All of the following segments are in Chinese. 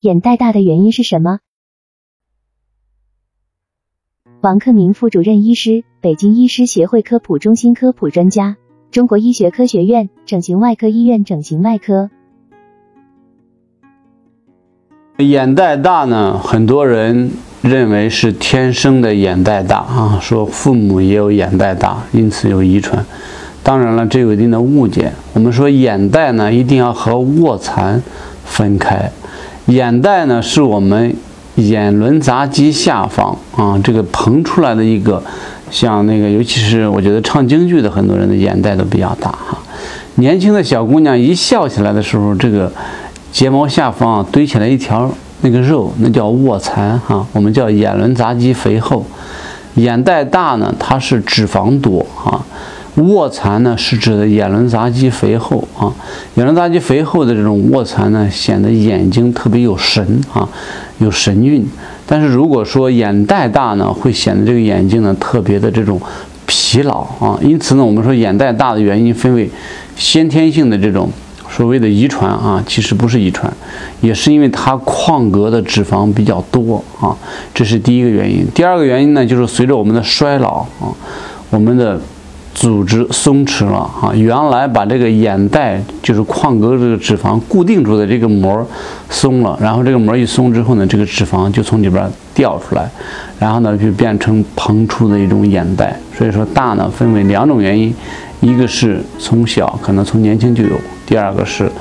眼袋大的原因是什么？王克明副主任医师，北京医师协会科普中心科普专家，中国医学科学院整形外科医院整形外科。眼袋大呢，很多人认为是天生的眼袋大啊，说父母也有眼袋大，因此有遗传。当然了，这有一定的误解。我们说眼袋呢，一定要和卧蚕分开。眼袋呢，是我们眼轮匝肌下方啊，这个膨出来的一个，像那个，尤其是我觉得唱京剧的很多人的眼袋都比较大哈。年轻的小姑娘一笑起来的时候，这个。睫毛下方啊堆起来一条那个肉，那叫卧蚕哈，我们叫眼轮匝肌肥厚。眼袋大呢，它是脂肪多啊。卧蚕呢，是指的眼轮匝肌肥厚啊。眼轮匝肌肥厚的这种卧蚕呢，显得眼睛特别有神啊，有神韵。但是如果说眼袋大呢，会显得这个眼睛呢特别的这种疲劳啊。因此呢，我们说眼袋大的原因分为先天性的这种。所谓的遗传啊，其实不是遗传，也是因为它眶隔的脂肪比较多啊，这是第一个原因。第二个原因呢，就是随着我们的衰老啊，我们的组织松弛了啊，原来把这个眼袋就是眶隔这个脂肪固定住的这个膜松了，然后这个膜一松之后呢，这个脂肪就从里边掉出来，然后呢就变成膨出的一种眼袋。所以说大呢分为两种原因，一个是从小可能从年轻就有。第二个是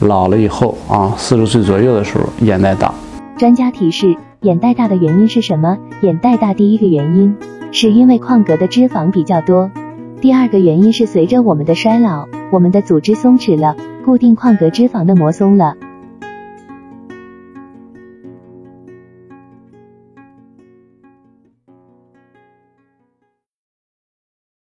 老了以后啊，四十岁左右的时候眼袋大。专家提示：眼袋大的原因是什么？眼袋大第一个原因是因为眶隔的脂肪比较多，第二个原因是随着我们的衰老，我们的组织松弛了，固定眶隔脂肪的膜松了。